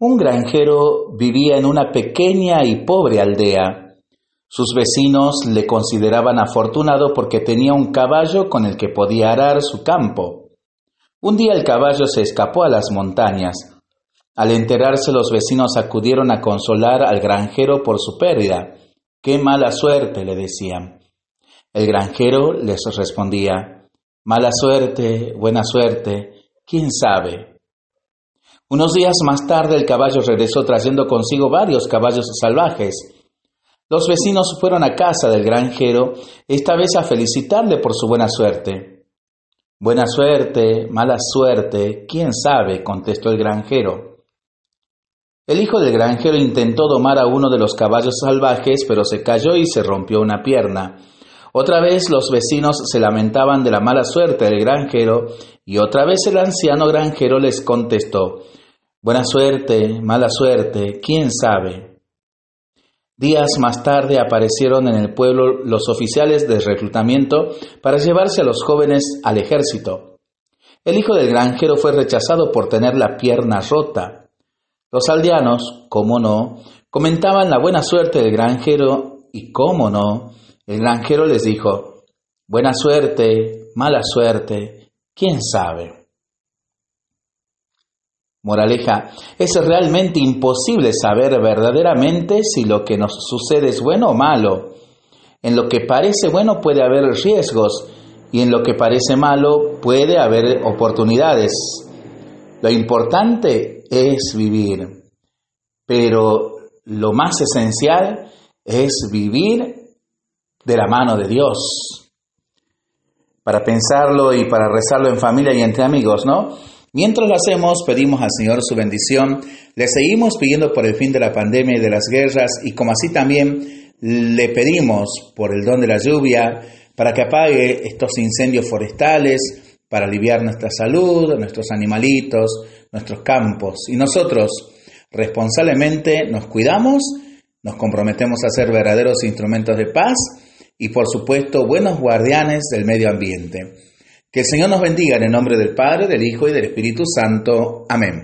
Un granjero vivía en una pequeña y pobre aldea. Sus vecinos le consideraban afortunado porque tenía un caballo con el que podía arar su campo. Un día el caballo se escapó a las montañas. Al enterarse los vecinos acudieron a consolar al granjero por su pérdida. Qué mala suerte, le decían. El granjero les respondía, Mala suerte, buena suerte, quién sabe. Unos días más tarde el caballo regresó trayendo consigo varios caballos salvajes. Los vecinos fueron a casa del granjero, esta vez a felicitarle por su buena suerte. Buena suerte, mala suerte, quién sabe, contestó el granjero. El hijo del granjero intentó domar a uno de los caballos salvajes, pero se cayó y se rompió una pierna. Otra vez los vecinos se lamentaban de la mala suerte del granjero y otra vez el anciano granjero les contestó, Buena suerte, mala suerte, quién sabe. Días más tarde aparecieron en el pueblo los oficiales de reclutamiento para llevarse a los jóvenes al ejército. El hijo del granjero fue rechazado por tener la pierna rota. Los aldeanos, cómo no, comentaban la buena suerte del granjero y cómo no, el granjero les dijo, buena suerte, mala suerte, quién sabe. Moraleja, es realmente imposible saber verdaderamente si lo que nos sucede es bueno o malo. En lo que parece bueno puede haber riesgos y en lo que parece malo puede haber oportunidades. Lo importante es vivir, pero lo más esencial es vivir de la mano de Dios. Para pensarlo y para rezarlo en familia y entre amigos, ¿no? Mientras lo hacemos, pedimos al Señor su bendición, le seguimos pidiendo por el fin de la pandemia y de las guerras y como así también le pedimos por el don de la lluvia para que apague estos incendios forestales, para aliviar nuestra salud, nuestros animalitos, nuestros campos. Y nosotros responsablemente nos cuidamos, nos comprometemos a ser verdaderos instrumentos de paz y por supuesto buenos guardianes del medio ambiente. Que el Señor nos bendiga en el nombre del Padre, del Hijo y del Espíritu Santo. Amén.